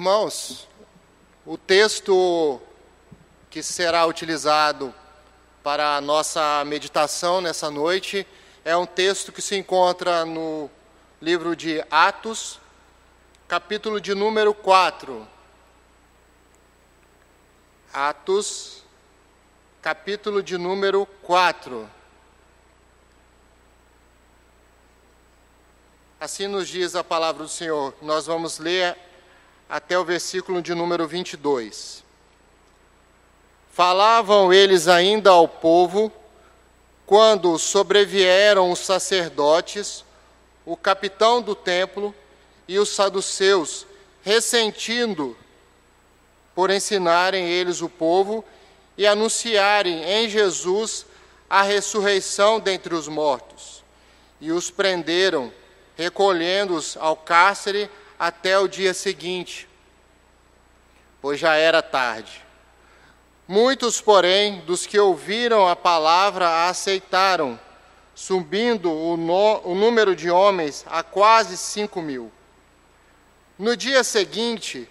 Irmãos, o texto que será utilizado para a nossa meditação nessa noite é um texto que se encontra no livro de Atos, capítulo de número 4. Atos, capítulo de número 4. Assim nos diz a palavra do Senhor. Nós vamos ler até o versículo de número 22. Falavam eles ainda ao povo quando sobrevieram os sacerdotes, o capitão do templo e os saduceus, ressentindo por ensinarem eles o povo e anunciarem em Jesus a ressurreição dentre os mortos. E os prenderam recolhendo-os ao cárcere até o dia seguinte, pois já era tarde. Muitos, porém, dos que ouviram a palavra a aceitaram, subindo o, no, o número de homens a quase cinco mil. No dia seguinte,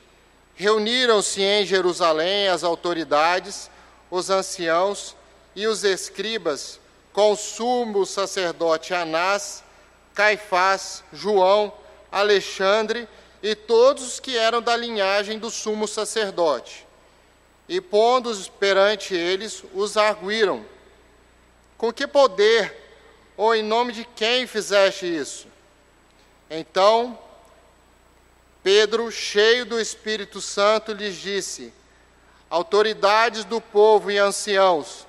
reuniram-se em Jerusalém as autoridades, os anciãos e os escribas, com o sumo sacerdote Anás Caifás, João, Alexandre e todos os que eram da linhagem do sumo sacerdote. E pondo-os perante eles, os arguíram: Com que poder ou em nome de quem fizeste isso? Então, Pedro, cheio do Espírito Santo, lhes disse: Autoridades do povo e anciãos,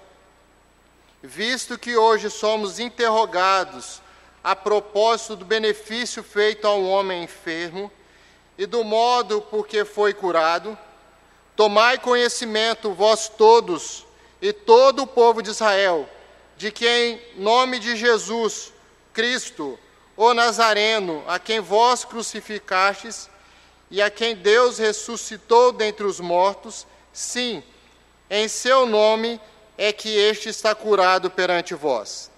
visto que hoje somos interrogados a propósito do benefício feito a um homem enfermo e do modo por que foi curado, tomai conhecimento, vós todos e todo o povo de Israel, de que em nome de Jesus Cristo, o Nazareno, a quem vós crucificastes e a quem Deus ressuscitou dentre os mortos, sim, em seu nome é que este está curado perante vós.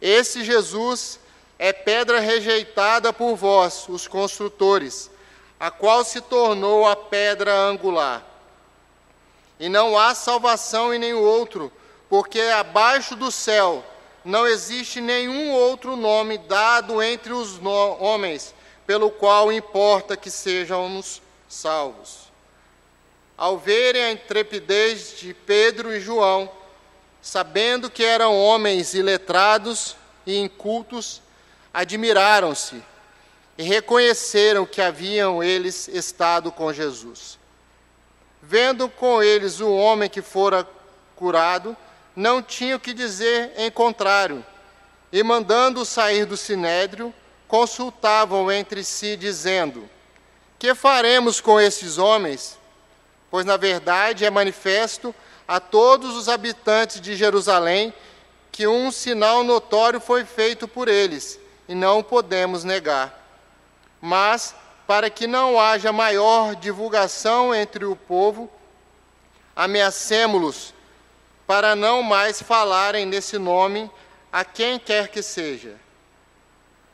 Esse Jesus é pedra rejeitada por vós, os construtores, a qual se tornou a pedra angular. E não há salvação em nenhum outro, porque abaixo do céu não existe nenhum outro nome dado entre os homens, pelo qual importa que sejamos salvos. Ao verem a intrepidez de Pedro e João, sabendo que eram homens iletrados e incultos, admiraram-se e reconheceram que haviam eles estado com Jesus. Vendo com eles o homem que fora curado, não tinham que dizer em contrário, e mandando-o sair do sinédrio, consultavam entre si, dizendo: Que faremos com esses homens? Pois na verdade é manifesto a todos os habitantes de Jerusalém que um sinal notório foi feito por eles, e não podemos negar. Mas, para que não haja maior divulgação entre o povo, ameacemos-los para não mais falarem nesse nome a quem quer que seja.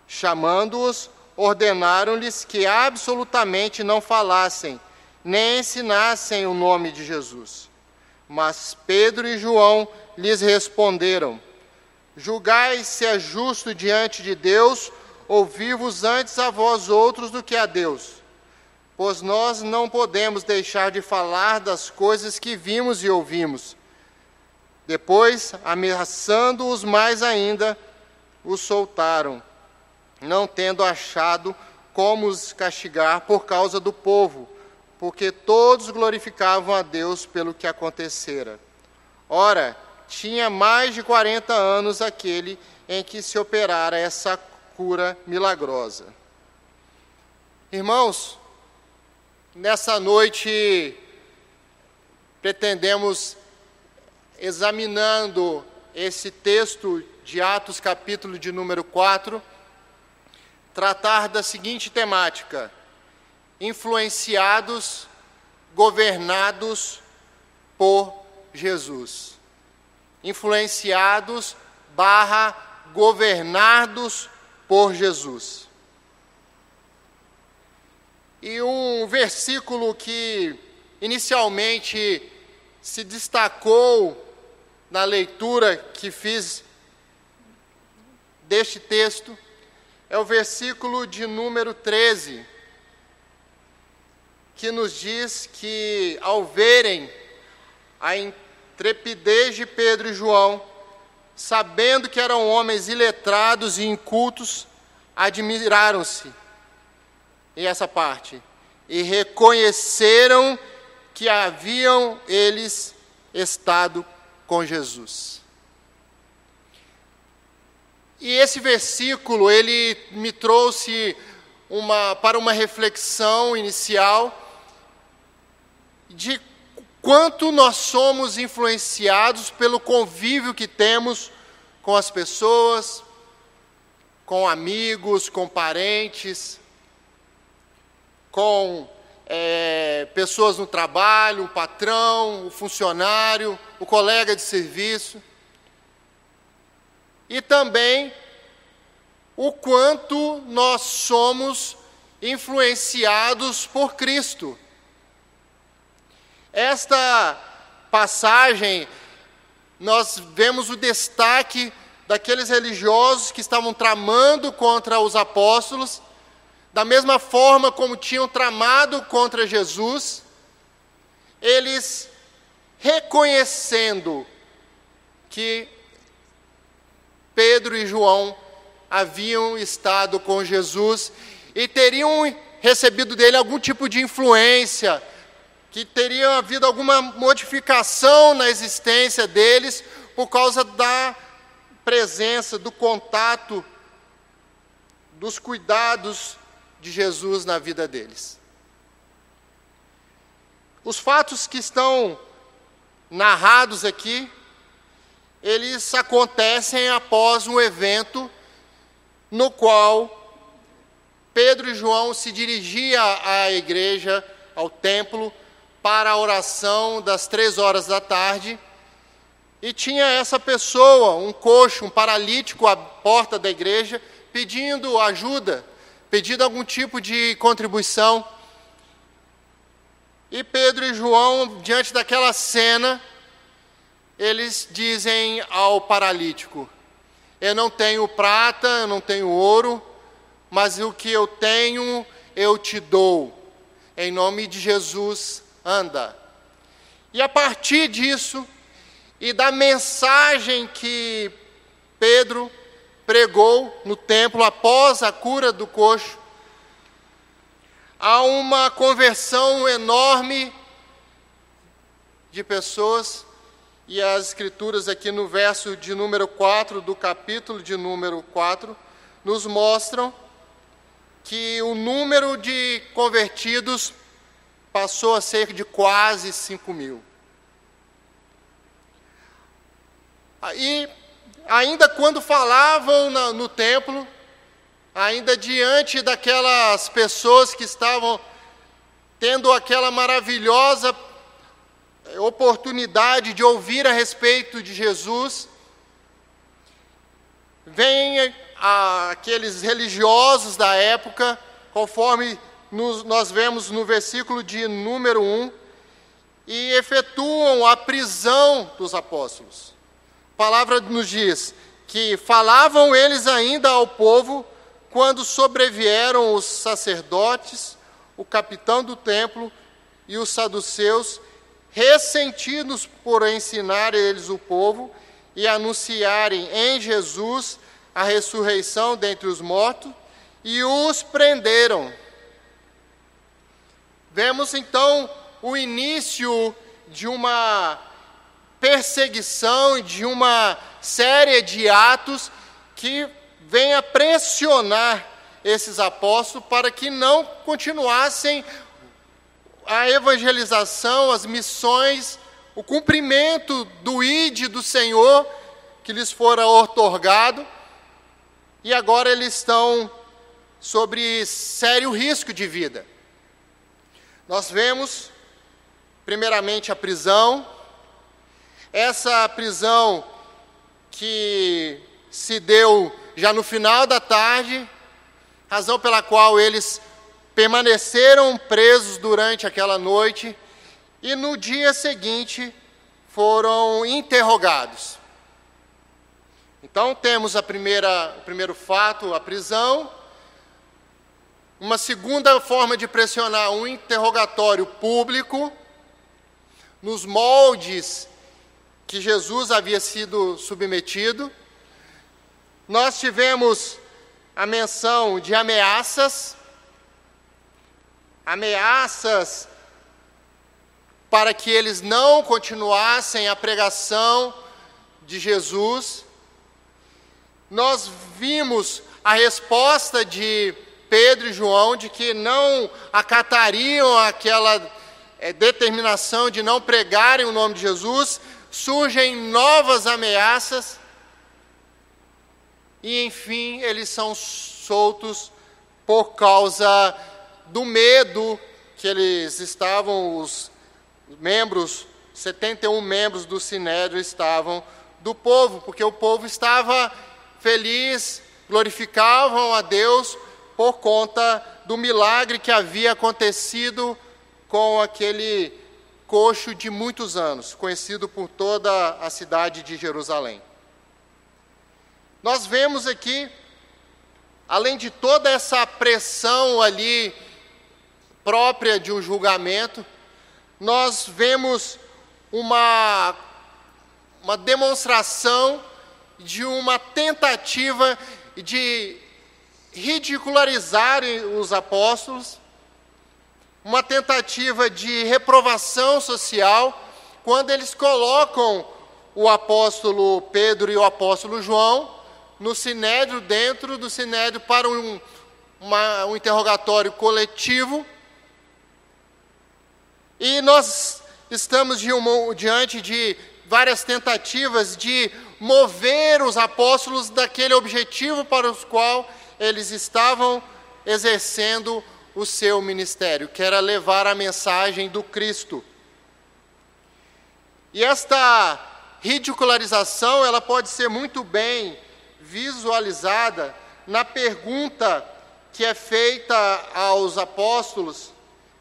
Chamando-os, ordenaram-lhes que absolutamente não falassem, nem ensinassem o nome de Jesus. Mas Pedro e João lhes responderam: Julgai se é justo diante de Deus ouvir-vos antes a vós outros do que a Deus. Pois nós não podemos deixar de falar das coisas que vimos e ouvimos. Depois, ameaçando-os mais ainda, os soltaram, não tendo achado como os castigar por causa do povo porque todos glorificavam a Deus pelo que acontecera. Ora, tinha mais de 40 anos aquele em que se operara essa cura milagrosa. Irmãos, nessa noite pretendemos, examinando esse texto de Atos, capítulo de número 4, tratar da seguinte temática: influenciados, governados por Jesus. Influenciados barra governados por Jesus. E um versículo que inicialmente se destacou na leitura que fiz deste texto é o versículo de número 13, que nos diz que, ao verem a intrepidez de Pedro e João, sabendo que eram homens iletrados e incultos, admiraram-se. E essa parte. E reconheceram que haviam eles estado com Jesus. E esse versículo, ele me trouxe uma, para uma reflexão inicial de quanto nós somos influenciados pelo convívio que temos com as pessoas, com amigos, com parentes, com é, pessoas no trabalho, o patrão, o funcionário, o colega de serviço e também o quanto nós somos influenciados por Cristo. Esta passagem, nós vemos o destaque daqueles religiosos que estavam tramando contra os apóstolos, da mesma forma como tinham tramado contra Jesus, eles reconhecendo que Pedro e João haviam estado com Jesus e teriam recebido dele algum tipo de influência, que teria havido alguma modificação na existência deles por causa da presença, do contato, dos cuidados de Jesus na vida deles. Os fatos que estão narrados aqui eles acontecem após um evento no qual Pedro e João se dirigiam à igreja, ao templo, para a oração das três horas da tarde, e tinha essa pessoa, um coxo, um paralítico à porta da igreja, pedindo ajuda, pedindo algum tipo de contribuição. E Pedro e João, diante daquela cena, eles dizem ao paralítico: Eu não tenho prata, eu não tenho ouro, mas o que eu tenho eu te dou. Em nome de Jesus, anda. E a partir disso, e da mensagem que Pedro pregou no templo após a cura do coxo, há uma conversão enorme de pessoas e as Escrituras, aqui no verso de número 4 do capítulo de número 4, nos mostram que o número de convertidos passou a ser de quase 5 mil. E ainda quando falavam no, no templo, ainda diante daquelas pessoas que estavam tendo aquela maravilhosa oportunidade de ouvir a respeito de Jesus, vêm aqueles religiosos da época, conforme nos, nós vemos no versículo de número 1, e efetuam a prisão dos apóstolos. A palavra nos diz que falavam eles ainda ao povo quando sobrevieram os sacerdotes, o capitão do templo e os saduceus ressentidos por ensinar eles o povo e anunciarem em Jesus a ressurreição dentre os mortos, e os prenderam. Vemos então o início de uma perseguição, de uma série de atos que vem a pressionar esses apóstolos para que não continuassem a evangelização, as missões, o cumprimento do ID do Senhor que lhes fora otorgado, e agora eles estão sobre sério risco de vida. Nós vemos, primeiramente, a prisão, essa prisão que se deu já no final da tarde, razão pela qual eles permaneceram presos durante aquela noite e no dia seguinte foram interrogados. Então temos a primeira, o primeiro fato, a prisão. Uma segunda forma de pressionar, um interrogatório público, nos moldes que Jesus havia sido submetido. Nós tivemos a menção de ameaças, ameaças para que eles não continuassem a pregação de Jesus. Nós vimos a resposta de Pedro e João de que não acatariam aquela é, determinação de não pregarem o nome de Jesus, surgem novas ameaças e, enfim, eles são soltos por causa do medo que eles estavam, os membros, 71 membros do Sinédrio estavam do povo, porque o povo estava feliz, glorificavam a Deus por conta do milagre que havia acontecido com aquele coxo de muitos anos, conhecido por toda a cidade de Jerusalém. Nós vemos aqui, além de toda essa pressão ali própria de um julgamento, nós vemos uma, uma demonstração de uma tentativa de ridicularizar os apóstolos, uma tentativa de reprovação social, quando eles colocam o apóstolo Pedro e o apóstolo João no sinédrio, dentro do sinédrio, para um, uma, um interrogatório coletivo. E nós estamos de uma, diante de várias tentativas de mover os apóstolos daquele objetivo para os qual eles estavam exercendo o seu ministério, que era levar a mensagem do Cristo. E esta ridicularização, ela pode ser muito bem visualizada na pergunta que é feita aos apóstolos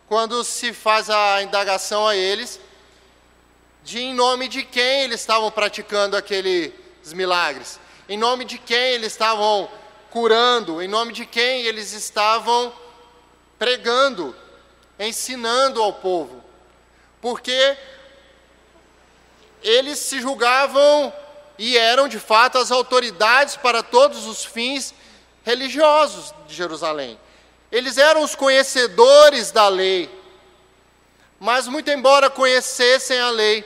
quando se faz a indagação a eles de em nome de quem eles estavam praticando aqueles milagres, em nome de quem eles estavam curando, em nome de quem eles estavam pregando, ensinando ao povo. Porque eles se julgavam e eram de fato as autoridades para todos os fins religiosos de Jerusalém. Eles eram os conhecedores da lei, mas, muito embora conhecessem a lei,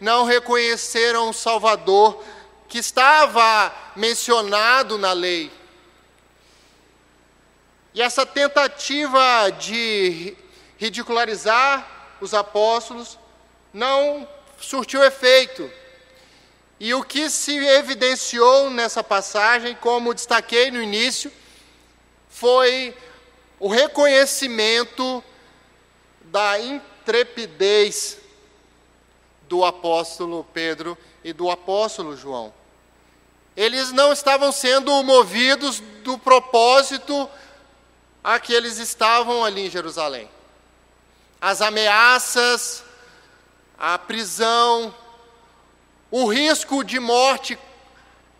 não reconheceram o Salvador que estava mencionado na lei. E essa tentativa de ridicularizar os apóstolos não surtiu efeito. E o que se evidenciou nessa passagem, como destaquei no início, foi o reconhecimento da intrepidez do apóstolo Pedro e do apóstolo João. Eles não estavam sendo movidos do propósito a que eles estavam ali em Jerusalém. As ameaças, a prisão, o risco de morte,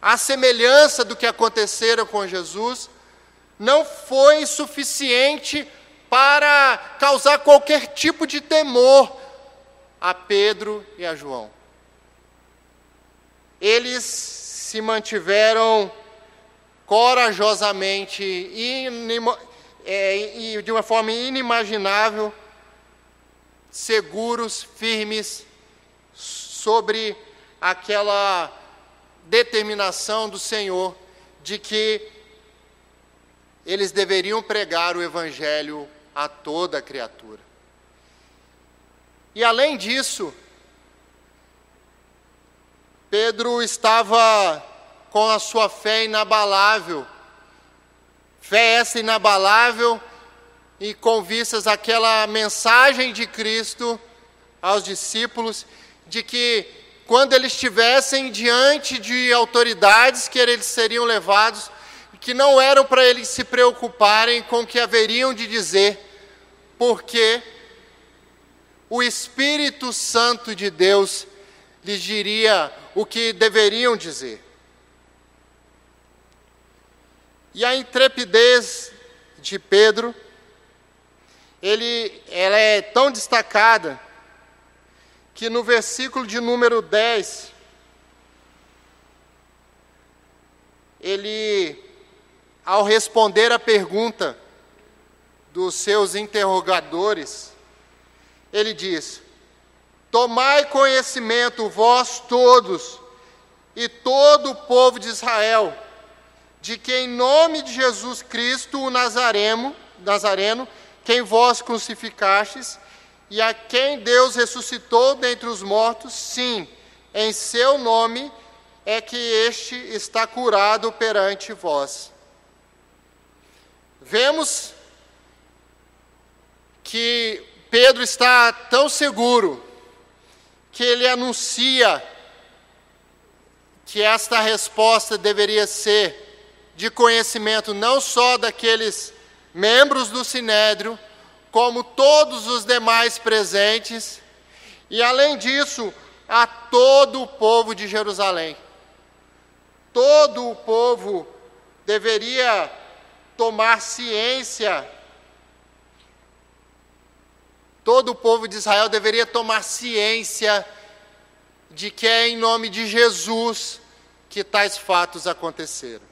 a semelhança do que acontecera com Jesus, não foi suficiente para causar qualquer tipo de temor a Pedro e a João. Eles se mantiveram corajosamente é, e de uma forma inimaginável, seguros, firmes, sobre aquela determinação do Senhor de que eles deveriam pregar o Evangelho a toda criatura. E além disso, Pedro estava com a sua fé inabalável, fé essa inabalável e com vistas àquela mensagem de Cristo aos discípulos de que quando eles estivessem diante de autoridades que eles seriam levados, que não eram para eles se preocuparem com o que haveriam de dizer, porque o Espírito Santo de Deus lhes diria o que deveriam dizer. E a intrepidez de Pedro, ele, ela é tão destacada que no versículo de número 10, ele, ao responder a pergunta dos seus interrogadores, ele diz: Tomai conhecimento, vós todos, e todo o povo de Israel, de que em nome de Jesus Cristo, o Nazareno, Nazareno, quem vós crucificastes, e a quem Deus ressuscitou dentre os mortos, sim, em seu nome é que este está curado perante vós. Vemos que Pedro está tão seguro que ele anuncia que esta resposta deveria ser de conhecimento não só daqueles membros do sinédrio, como todos os demais presentes, e além disso, a todo o povo de Jerusalém. Todo o povo deveria tomar ciência, todo o povo de Israel deveria tomar ciência de que é em nome de Jesus que tais fatos aconteceram.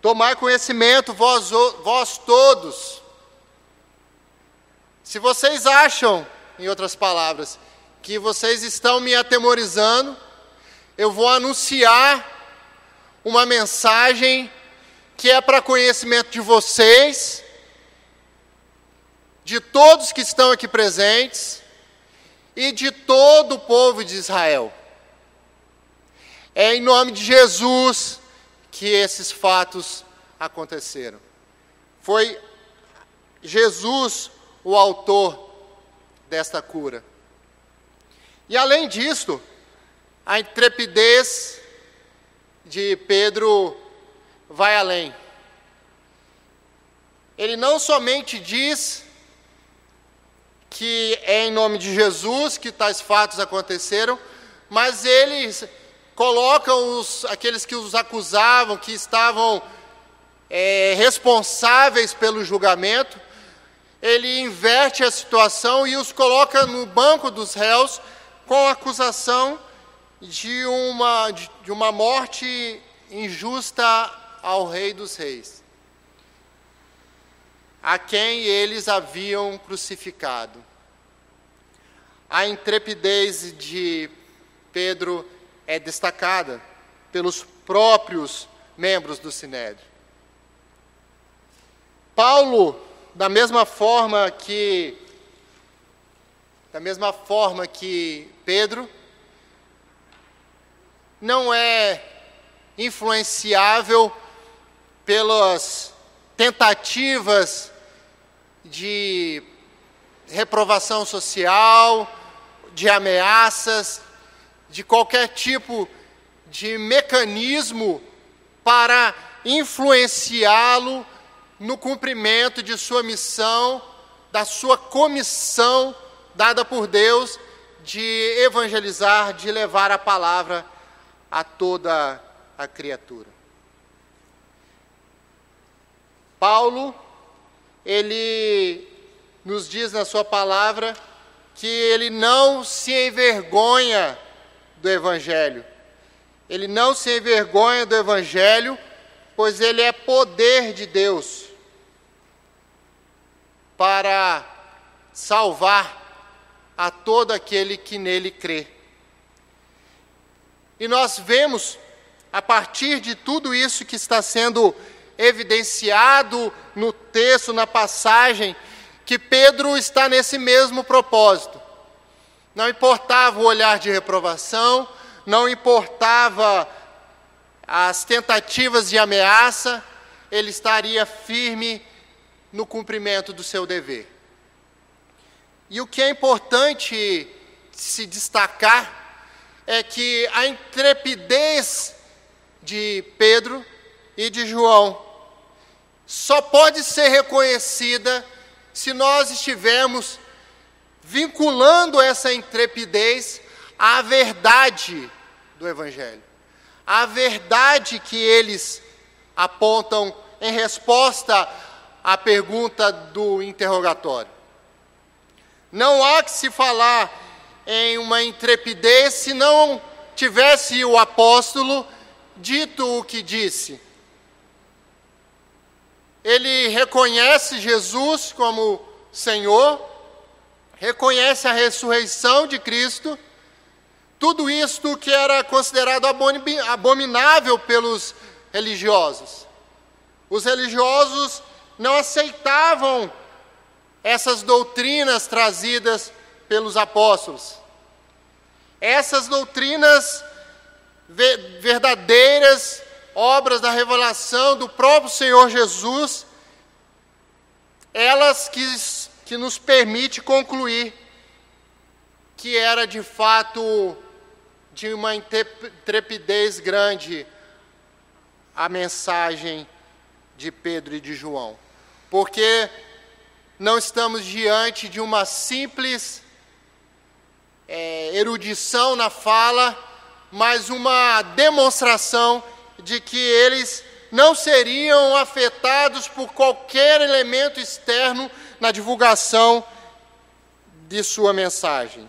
Tomar conhecimento, vós, vós todos. Se vocês acham, em outras palavras, que vocês estão me atemorizando, eu vou anunciar uma mensagem que é para conhecimento de vocês, de todos que estão aqui presentes e de todo o povo de Israel. É em nome de Jesus que esses fatos aconteceram. Foi Jesus o autor desta cura. E além disto, a intrepidez de Pedro vai além. Ele não somente diz que é em nome de Jesus que tais fatos aconteceram, mas ele colocam os, aqueles que os acusavam, que estavam é, responsáveis pelo julgamento, ele inverte a situação e os coloca no banco dos réus com a acusação de uma, de uma morte injusta ao Rei dos Reis, a quem eles haviam crucificado. A intrepidez de Pedro é destacada pelos próprios membros do Sinédrio. Paulo, da mesma forma que da mesma forma que Pedro, não é influenciável pelas tentativas de reprovação social, de ameaças, de qualquer tipo de mecanismo para influenciá-lo no cumprimento de sua missão, da sua comissão dada por Deus de evangelizar, de levar a palavra a toda a criatura. Paulo, ele nos diz na sua palavra que ele não se envergonha do Evangelho. Ele não se envergonha do Evangelho, pois ele é poder de Deus para salvar a todo aquele que nele crê. E nós vemos, a partir de tudo isso que está sendo evidenciado no texto, na passagem, que Pedro está nesse mesmo propósito não importava o olhar de reprovação, não importava as tentativas de ameaça, ele estaria firme no cumprimento do seu dever. E o que é importante se destacar é que a intrepidez de Pedro e de João só pode ser reconhecida se nós estivermos vinculando essa intrepidez à verdade do Evangelho, à verdade que eles apontam em resposta à pergunta do interrogatório. Não há que se falar em uma intrepidez se não tivesse o apóstolo dito o que disse. Ele reconhece Jesus como Senhor, reconhece a ressurreição de Cristo, tudo isto que era considerado abominável pelos religiosos. Os religiosos não aceitavam essas doutrinas trazidas pelos apóstolos. Essas doutrinas verdadeiras, obras da revelação do próprio Senhor Jesus, elas que, que nos permite concluir que era de fato de uma intrepidez grande a mensagem de Pedro e de João. Porque não estamos diante de uma simples é, erudição na fala, mas uma demonstração de que eles não seriam afetados por qualquer elemento externo na divulgação de sua mensagem.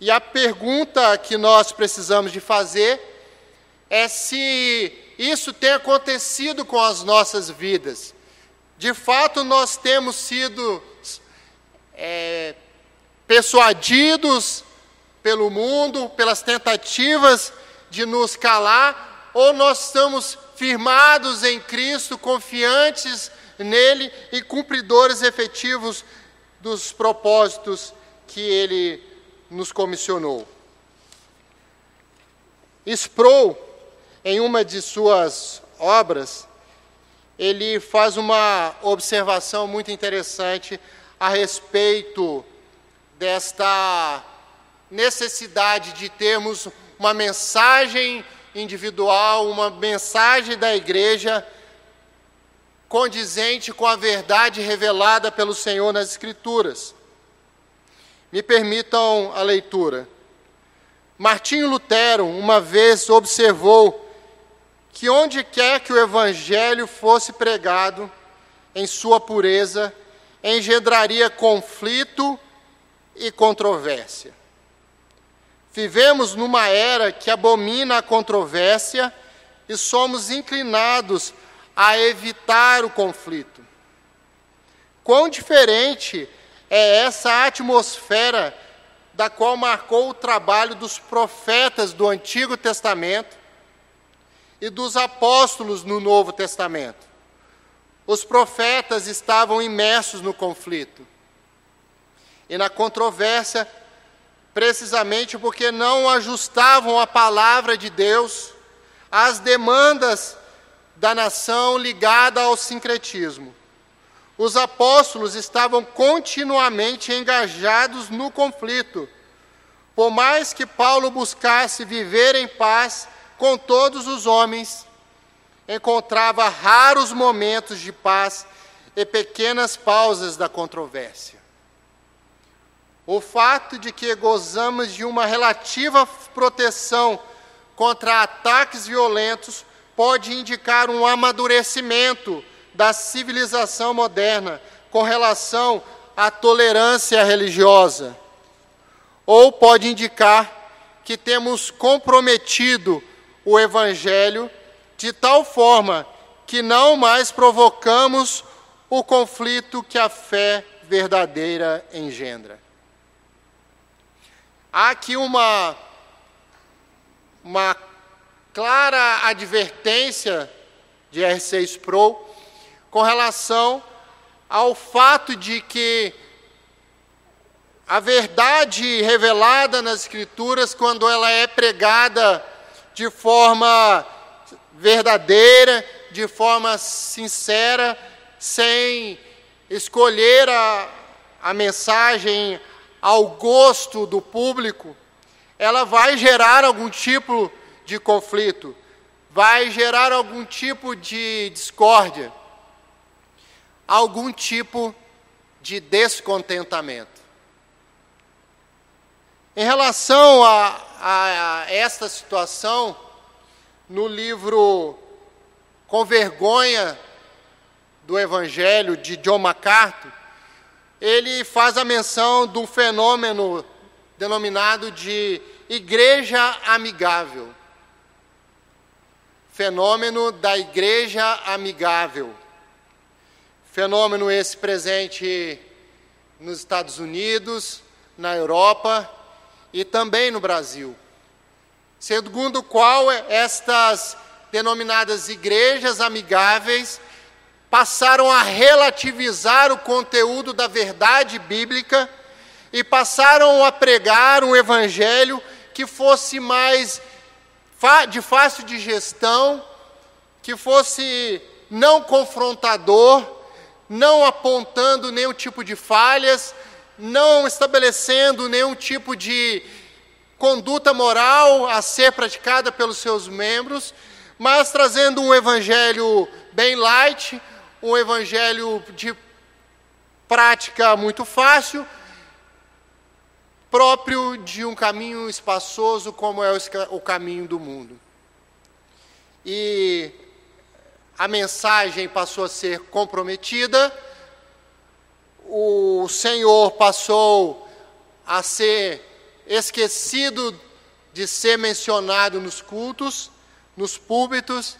E a pergunta que nós precisamos de fazer é se isso tem acontecido com as nossas vidas. De fato, nós temos sido é, persuadidos pelo mundo, pelas tentativas de nos calar, ou nós estamos firmados em Cristo, confiantes nele e cumpridores efetivos dos propósitos que ele nos comissionou. Sproul, em uma de suas obras, ele faz uma observação muito interessante a respeito desta necessidade de termos uma mensagem individual, uma mensagem da igreja condizente com a verdade revelada pelo Senhor nas Escrituras. Me permitam a leitura. Martinho Lutero uma vez observou que onde quer que o evangelho fosse pregado, em sua pureza, engendraria conflito e controvérsia. Vivemos numa era que abomina a controvérsia e somos inclinados a evitar o conflito. Quão diferente é essa atmosfera da qual marcou o trabalho dos profetas do Antigo Testamento e dos apóstolos no Novo Testamento. Os profetas estavam imersos no conflito e na controvérsia, precisamente porque não ajustavam a palavra de Deus às demandas da nação ligada ao sincretismo. Os apóstolos estavam continuamente engajados no conflito. Por mais que Paulo buscasse viver em paz com todos os homens, encontrava raros momentos de paz e pequenas pausas da controvérsia. O fato de que gozamos de uma relativa proteção contra ataques violentos pode indicar um amadurecimento da civilização moderna com relação à tolerância religiosa. Ou pode indicar que temos comprometido o Evangelho de tal forma que não mais provocamos o conflito que a fé verdadeira engendra. Há aqui uma, uma clara advertência de R6 Sproul com relação ao fato de que a verdade revelada nas Escrituras, quando ela é pregada de forma verdadeira, de forma sincera, sem escolher a, a mensagem ao gosto do público, ela vai gerar algum tipo de conflito, vai gerar algum tipo de discórdia, algum tipo de descontentamento. Em relação a, a, a esta situação, no livro Com Vergonha do Evangelho de John MacArthur, ele faz a menção de um fenômeno denominado de igreja amigável. Fenômeno da igreja amigável. Fenômeno esse presente nos Estados Unidos, na Europa e também no Brasil. Segundo o qual estas denominadas igrejas amigáveis passaram a relativizar o conteúdo da verdade bíblica e passaram a pregar um evangelho que fosse mais de fácil digestão, que fosse não confrontador, não apontando nenhum tipo de falhas, não estabelecendo nenhum tipo de conduta moral a ser praticada pelos seus membros, mas trazendo um evangelho bem light, um evangelho de prática muito fácil, próprio de um caminho espaçoso como é o caminho do mundo. E a mensagem passou a ser comprometida, o Senhor passou a ser esquecido de ser mencionado nos cultos, nos púlpitos,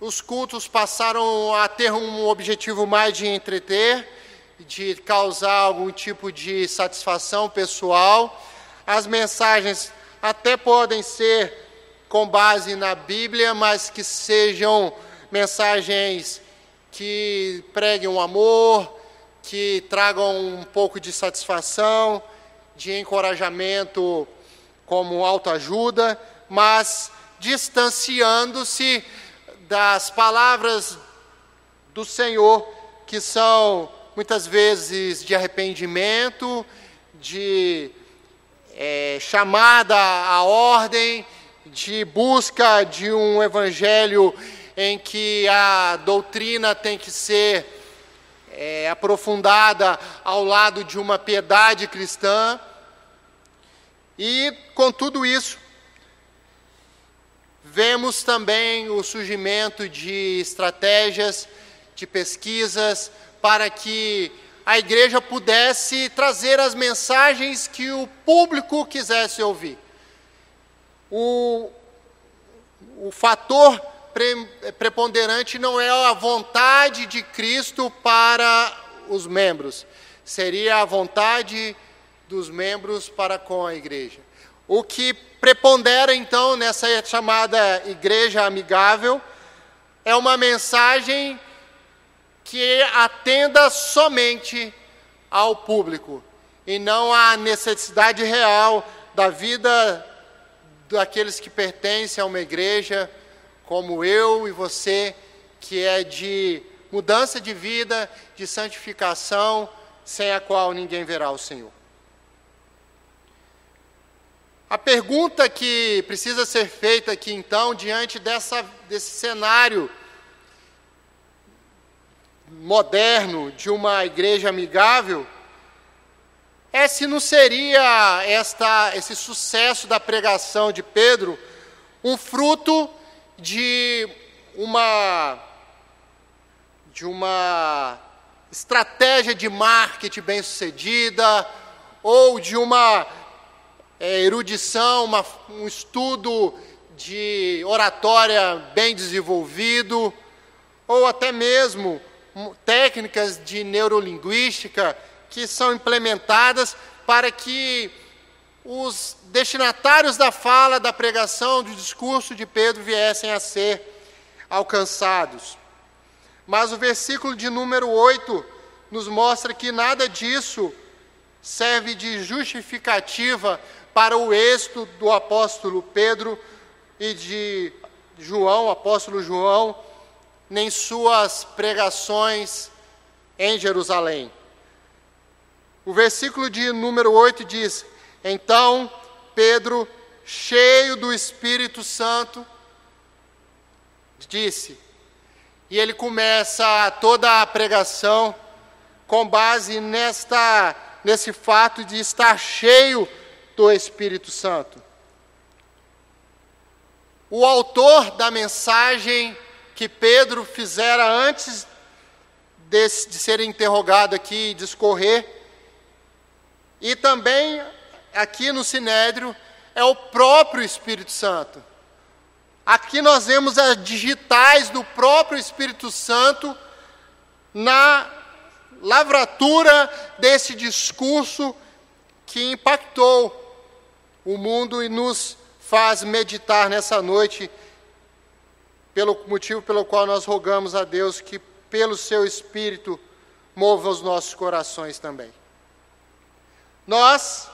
os cultos passaram a ter um objetivo mais de entreter, de causar algum tipo de satisfação pessoal. As mensagens até podem ser com base na Bíblia, mas que sejam mensagens que preguem o amor, que tragam um pouco de satisfação, de encorajamento como autoajuda, mas distanciando-se das palavras do Senhor, que são muitas vezes de arrependimento, de é, chamada à ordem, de busca de um evangelho em que a doutrina tem que ser é, aprofundada ao lado de uma piedade cristã. E com tudo isso, Vemos também o surgimento de estratégias, de pesquisas, para que a igreja pudesse trazer as mensagens que o público quisesse ouvir. O, o fator pre, preponderante não é a vontade de Cristo para os membros, seria a vontade dos membros para com a igreja. O que prepondera então nessa chamada igreja amigável é uma mensagem que atenda somente ao público e não à necessidade real da vida daqueles que pertencem a uma igreja, como eu e você, que é de mudança de vida, de santificação, sem a qual ninguém verá o Senhor. A pergunta que precisa ser feita aqui, então, diante dessa, desse cenário moderno de uma igreja amigável, é se não seria esta, esse sucesso da pregação de Pedro um fruto de uma, de uma estratégia de marketing bem sucedida, ou de uma é, erudição, uma, um estudo de oratória bem desenvolvido, ou até mesmo técnicas de neurolinguística que são implementadas para que os destinatários da fala, da pregação, do discurso de Pedro viessem a ser alcançados. Mas o versículo de número 8 nos mostra que nada disso serve de justificativa para o êxito do apóstolo Pedro e de João, apóstolo João, nem suas pregações em Jerusalém. O versículo de número 8 diz: Então Pedro, cheio do Espírito Santo, disse, e ele começa toda a pregação com base nesta, nesse fato de estar cheio do Espírito Santo. O autor da mensagem que Pedro fizera antes de, de ser interrogado aqui e discorrer, e também aqui no Sinédrio, é o próprio Espírito Santo. Aqui nós vemos as digitais do próprio Espírito Santo na lavratura desse discurso que impactou o mundo e nos faz meditar nessa noite, pelo motivo pelo qual nós rogamos a Deus que, pelo seu Espírito, mova os nossos corações também. Nós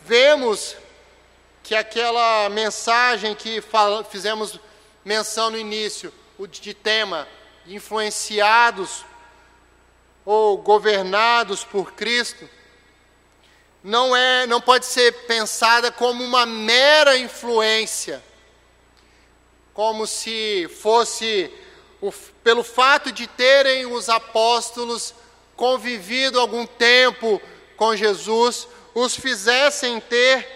vemos que aquela mensagem que fizemos menção no início, o de tema, influenciados ou governados por Cristo, não é, não pode ser pensada como uma mera influência, como se fosse o, pelo fato de terem os apóstolos convivido algum tempo com Jesus, os fizessem ter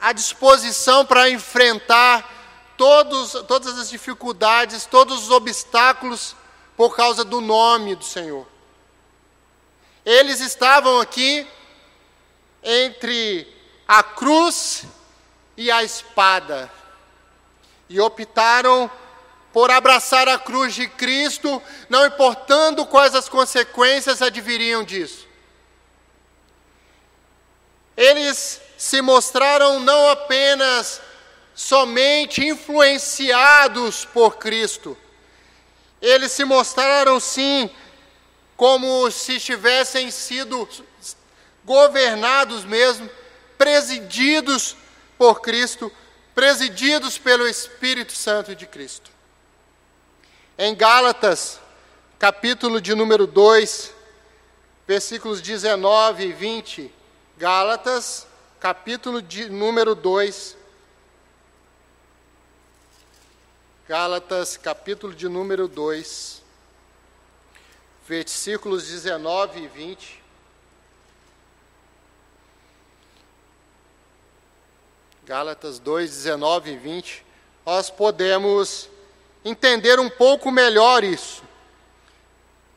a disposição para enfrentar todos, todas as dificuldades, todos os obstáculos por causa do nome do Senhor. Eles estavam aqui entre a cruz e a espada e optaram por abraçar a cruz de Cristo, não importando quais as consequências adviriam disso. Eles se mostraram não apenas somente influenciados por Cristo, eles se mostraram sim como se tivessem sido governados mesmo, presididos por Cristo, presididos pelo Espírito Santo de Cristo. Em Gálatas, capítulo de número 2, versículos 19 e 20, Gálatas, capítulo de número 2. Gálatas, capítulo de número 2, versículos 19 e 20. Gálatas 2, 19 e 20. Nós podemos entender um pouco melhor isso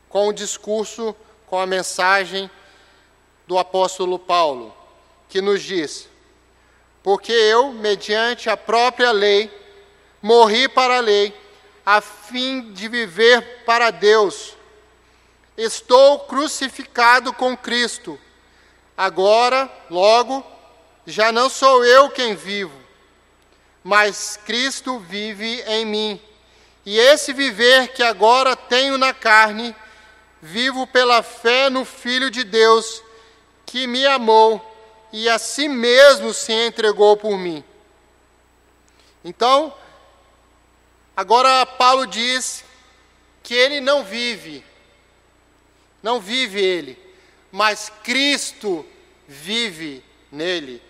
com o discurso, com a mensagem do apóstolo Paulo que nos diz: Porque eu, mediante a própria lei, morri para a lei, a fim de viver para Deus. Estou crucificado com Cristo. Agora, logo, já não sou eu quem vivo, mas Cristo vive em mim. E esse viver que agora tenho na carne, vivo pela fé no Filho de Deus, que me amou e a si mesmo se entregou por mim. Então, agora Paulo diz que ele não vive, não vive ele, mas Cristo vive nele.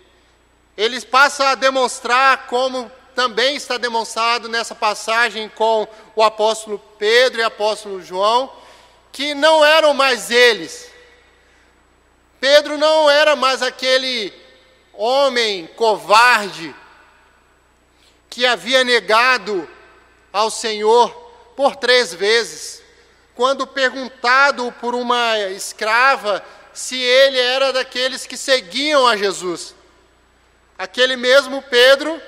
Ele passa a demonstrar, como também está demonstrado nessa passagem com o apóstolo Pedro e o apóstolo João, que não eram mais eles, Pedro não era mais aquele homem covarde que havia negado ao Senhor por três vezes. Quando perguntado por uma escrava se ele era daqueles que seguiam a Jesus, aquele mesmo Pedro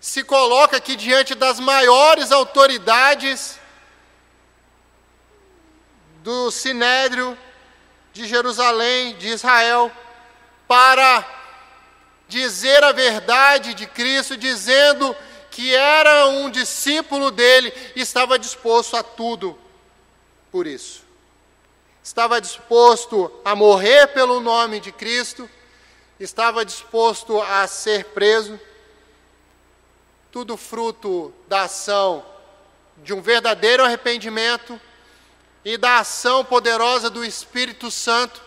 se coloca aqui diante das maiores autoridades do sinédrio de Jerusalém, de Israel, para dizer a verdade de Cristo, dizendo que era um discípulo dele e estava disposto a tudo por isso. Estava disposto a morrer pelo nome de Cristo, estava disposto a ser preso, tudo fruto da ação de um verdadeiro arrependimento e da ação poderosa do Espírito Santo.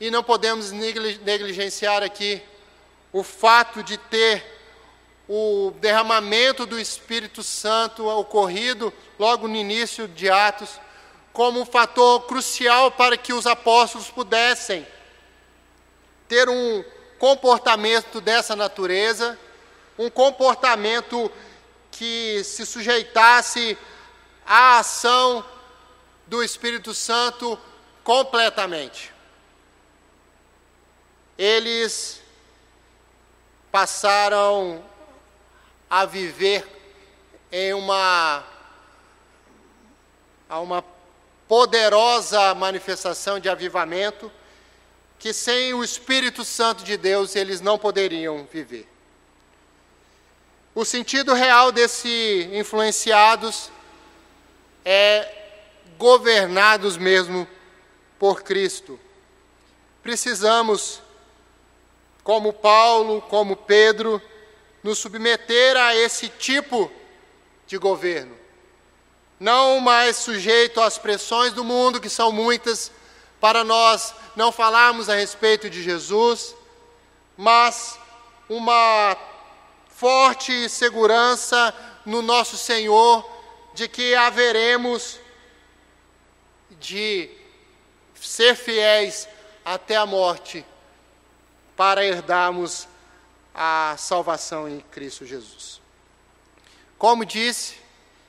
E não podemos negligenciar aqui o fato de ter o derramamento do Espírito Santo ocorrido logo no início de Atos, como um fator crucial para que os apóstolos pudessem ter um comportamento dessa natureza, um comportamento que se sujeitasse à ação do Espírito Santo completamente. Eles passaram a viver em uma, a uma poderosa manifestação de avivamento que sem o Espírito Santo de Deus eles não poderiam viver. O sentido real desse influenciados é governados mesmo por Cristo. Precisamos, como Paulo, como Pedro, nos submeter a esse tipo de governo. Não mais sujeito às pressões do mundo, que são muitas, para nós não falarmos a respeito de Jesus, mas uma forte segurança no nosso Senhor de que haveremos de ser fiéis até a morte para herdarmos a salvação em Cristo Jesus. Como disse,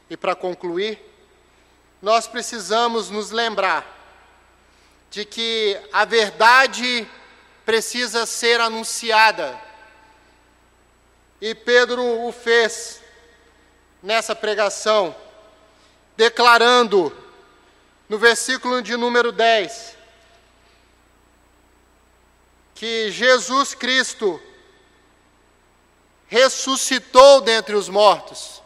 e para concluir, nós precisamos nos lembrar de que a verdade precisa ser anunciada. E Pedro o fez nessa pregação, declarando no versículo de número 10 que Jesus Cristo ressuscitou dentre os mortos.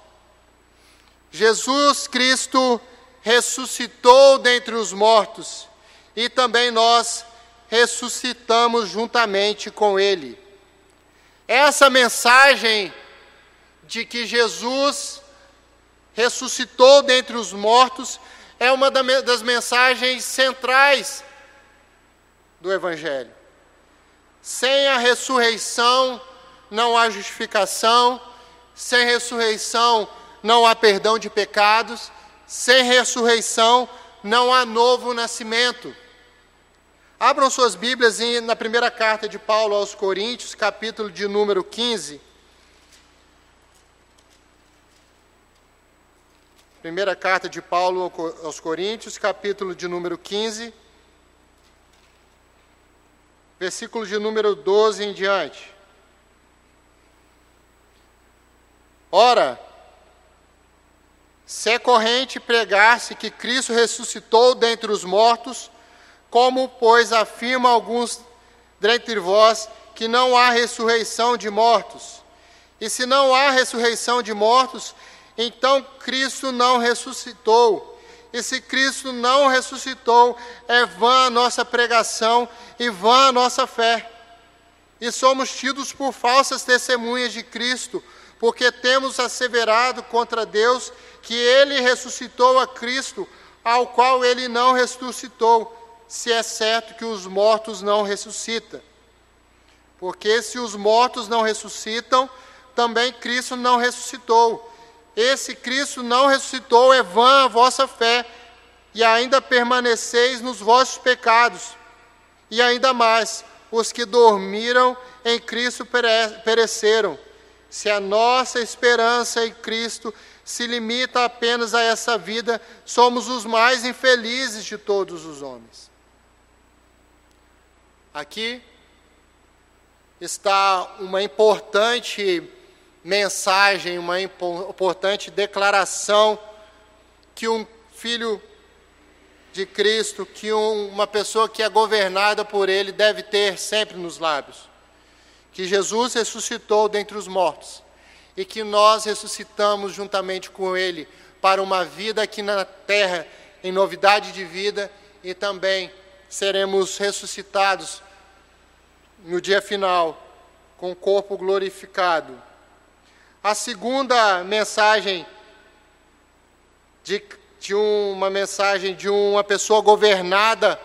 Jesus Cristo ressuscitou dentre os mortos e também nós ressuscitamos juntamente com Ele. Essa mensagem de que Jesus ressuscitou dentre os mortos é uma das mensagens centrais do Evangelho. Sem a ressurreição não há justificação, sem ressurreição não há perdão de pecados, sem ressurreição não há novo nascimento. Abram suas Bíblias na primeira carta de Paulo aos Coríntios, capítulo de número 15. Primeira carta de Paulo aos Coríntios, capítulo de número 15, versículo de número 12 em diante. Ora, se é corrente pregar-se que Cristo ressuscitou dentre os mortos, como, pois, afirma alguns dentre vós que não há ressurreição de mortos? E se não há ressurreição de mortos, então Cristo não ressuscitou. E se Cristo não ressuscitou, é vã a nossa pregação e vã a nossa fé. E somos tidos por falsas testemunhas de Cristo, porque temos asseverado contra Deus que ele ressuscitou a Cristo, ao qual ele não ressuscitou se é certo que os mortos não ressuscitam. Porque se os mortos não ressuscitam, também Cristo não ressuscitou. Esse Cristo não ressuscitou, é vã a vossa fé, e ainda permaneceis nos vossos pecados. E ainda mais, os que dormiram em Cristo pereceram. Se a nossa esperança em Cristo se limita apenas a essa vida, somos os mais infelizes de todos os homens. Aqui está uma importante mensagem, uma importante declaração que um filho de Cristo, que um, uma pessoa que é governada por Ele deve ter sempre nos lábios. Que Jesus ressuscitou dentre os mortos e que nós ressuscitamos juntamente com Ele para uma vida aqui na terra, em novidade de vida e também seremos ressuscitados no dia final, com o corpo glorificado. A segunda mensagem de, de uma mensagem de uma pessoa governada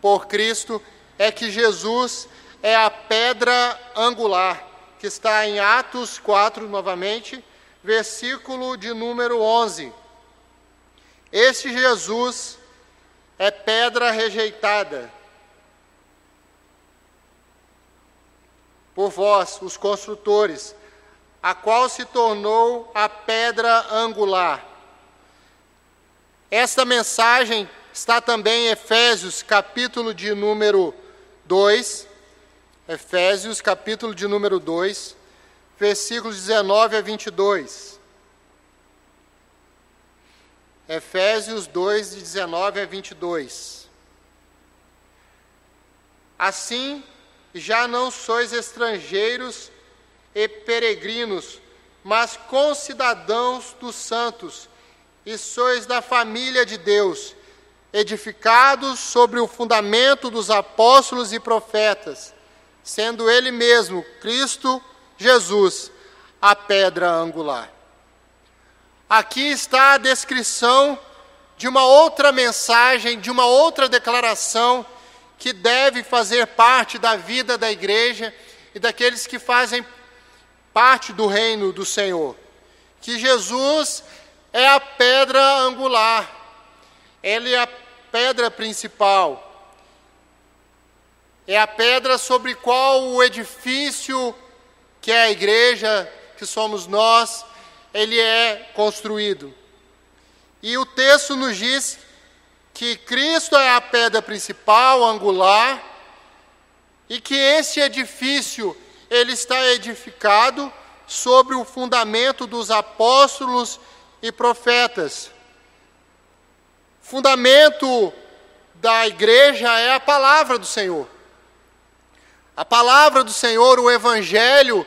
por Cristo é que Jesus é a pedra angular. que está em Atos 4, novamente, versículo de número 11. Este Jesus é pedra rejeitada por vós, os construtores, a qual se tornou a pedra angular. Esta mensagem está também em Efésios, capítulo de número 2. Efésios, capítulo de número 2, versículos 19 a 22. Efésios 2, de 19 a 22. Assim, já não sois estrangeiros e peregrinos, mas concidadãos dos santos, e sois da família de Deus, edificados sobre o fundamento dos apóstolos e profetas, sendo Ele mesmo, Cristo Jesus, a pedra angular. Aqui está a descrição de uma outra mensagem, de uma outra declaração que deve fazer parte da vida da igreja e daqueles que fazem parte do reino do Senhor. Que Jesus é a pedra angular, ele é a pedra principal, é a pedra sobre qual o edifício, que é a igreja, que somos nós, ele é construído. E o texto nos diz que Cristo é a pedra principal, angular, e que esse edifício ele está edificado sobre o fundamento dos apóstolos e profetas. Fundamento da igreja é a palavra do Senhor. A palavra do Senhor, o evangelho,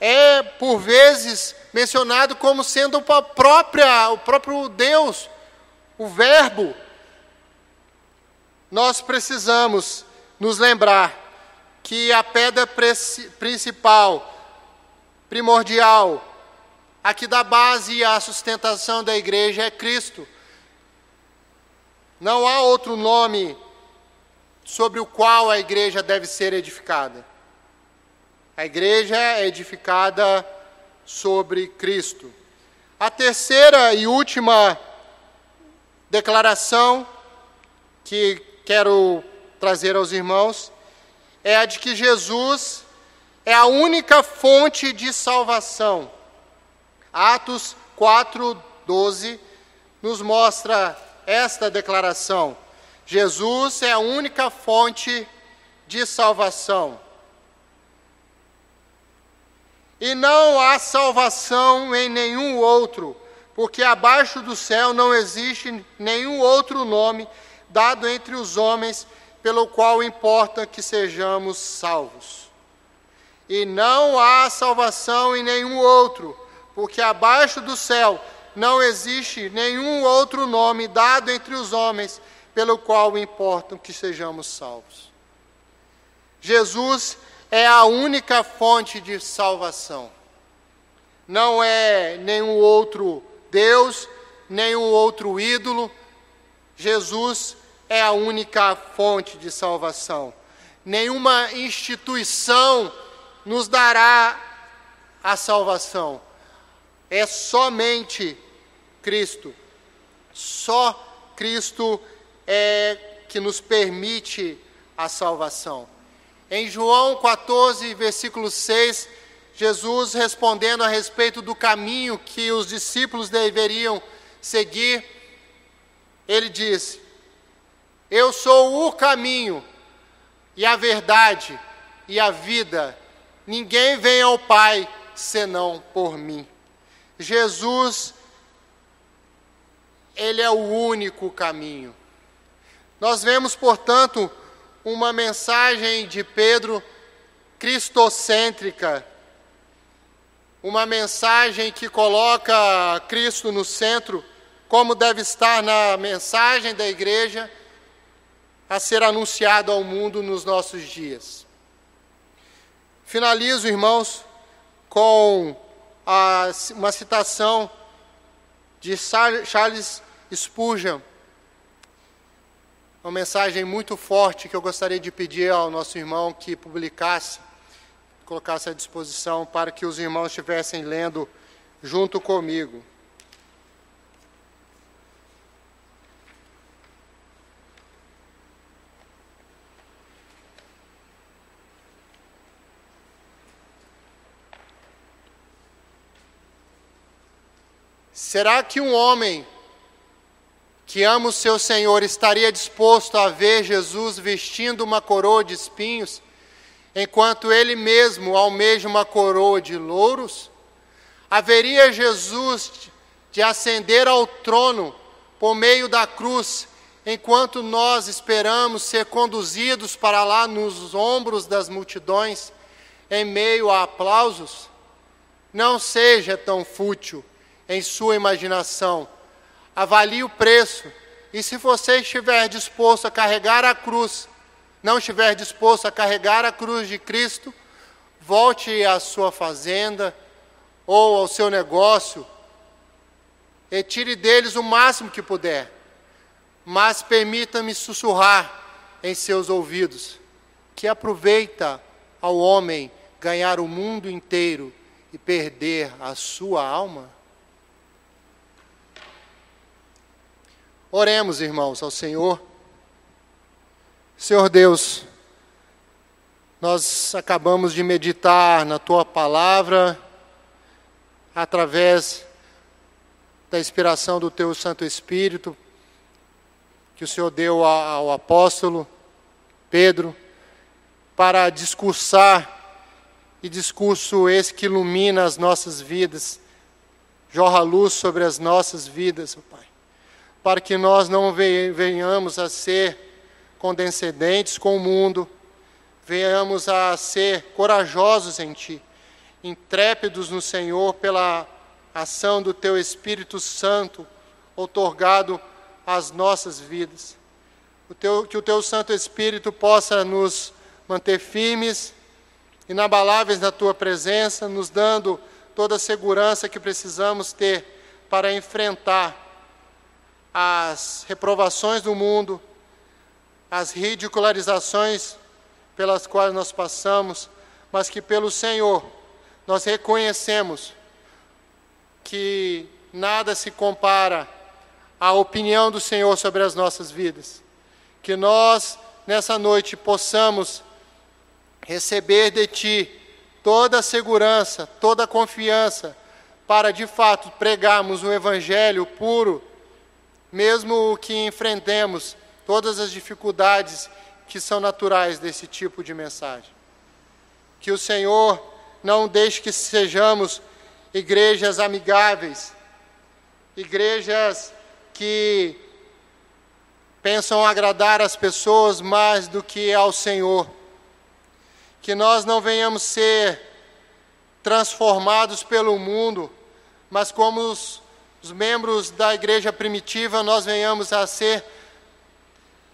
é por vezes mencionado como sendo a própria, o próprio Deus, o verbo nós precisamos nos lembrar que a pedra principal, primordial, a que dá base à sustentação da igreja é Cristo. Não há outro nome sobre o qual a igreja deve ser edificada. A igreja é edificada sobre Cristo. A terceira e última declaração que quero trazer aos irmãos é a de que Jesus é a única fonte de salvação. Atos 4, 12 nos mostra esta declaração. Jesus é a única fonte de salvação. E não há salvação em nenhum outro, porque abaixo do céu não existe nenhum outro nome dado entre os homens, pelo qual importa que sejamos salvos. E não há salvação em nenhum outro, porque abaixo do céu não existe nenhum outro nome dado entre os homens, pelo qual importa que sejamos salvos. Jesus é a única fonte de salvação. Não é nenhum outro Deus, nenhum outro ídolo. Jesus é a única fonte de salvação. Nenhuma instituição nos dará a salvação. É somente Cristo. Só Cristo é que nos permite a salvação. Em João 14, versículo 6, Jesus respondendo a respeito do caminho que os discípulos deveriam seguir, ele diz: eu sou o caminho e a verdade e a vida. Ninguém vem ao Pai senão por mim. Jesus, Ele é o único caminho. Nós vemos, portanto, uma mensagem de Pedro cristocêntrica, uma mensagem que coloca Cristo no centro, como deve estar na mensagem da igreja a ser anunciado ao mundo nos nossos dias. Finalizo, irmãos, com a, uma citação de Charles Spurgeon, uma mensagem muito forte que eu gostaria de pedir ao nosso irmão que publicasse. colocasse à disposição para que os irmãos estivessem lendo junto comigo. Será que um homem que ama o seu Senhor estaria disposto a ver Jesus vestindo uma coroa de espinhos, enquanto ele mesmo almeja uma coroa de louros? Haveria Jesus de ascender ao trono por meio da cruz, enquanto nós esperamos ser conduzidos para lá nos ombros das multidões, em meio a aplausos? Não seja tão fútil em sua imaginação. Avalie o preço. E se você estiver disposto a carregar a cruz, não estiver disposto a carregar a cruz de Cristo, volte à sua fazenda ou ao seu negócio e tire deles o máximo que puder. Mas permita-me sussurrar em seus ouvidos que aproveita ao homem ganhar o mundo inteiro e perder a sua alma? Oremos, irmãos, ao Senhor. Senhor Deus, nós acabamos de meditar na tua palavra através da inspiração do teu Santo Espírito que o Senhor deu ao apóstolo Pedro para discursar e discurso esse que ilumina as nossas vidas, jorra luz sobre as nossas vidas, Pai para que nós não venhamos a ser condescendentes com o mundo, venhamos a ser corajosos em Ti, intrépidos no Senhor pela ação do Teu Espírito Santo otorgado às nossas vidas. O teu, que o Teu Santo Espírito possa nos manter firmes, inabaláveis na Tua presença, nos dando toda a segurança que precisamos ter para enfrentar as reprovações do mundo, as ridicularizações pelas quais nós passamos, mas que pelo Senhor nós reconhecemos que nada se compara à opinião do Senhor sobre as nossas vidas. Que nós, nessa noite, possamos receber de Ti toda a segurança, toda a confiança, para de fato pregarmos um Evangelho puro mesmo que enfrentemos todas as dificuldades que são naturais desse tipo de mensagem. Que o Senhor não deixe que sejamos igrejas amigáveis, igrejas que pensam agradar as pessoas mais do que ao Senhor. Que nós não venhamos ser transformados pelo mundo, mas como os os membros da igreja primitiva, nós venhamos a ser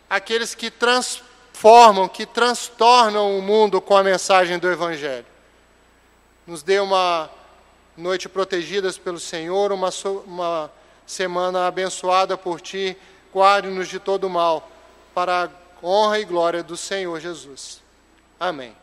aqueles que transformam, que transtornam o mundo com a mensagem do Evangelho. Nos dê uma noite protegidas pelo Senhor, uma, uma semana abençoada por Ti, guarde-nos de todo mal, para a honra e glória do Senhor Jesus. Amém.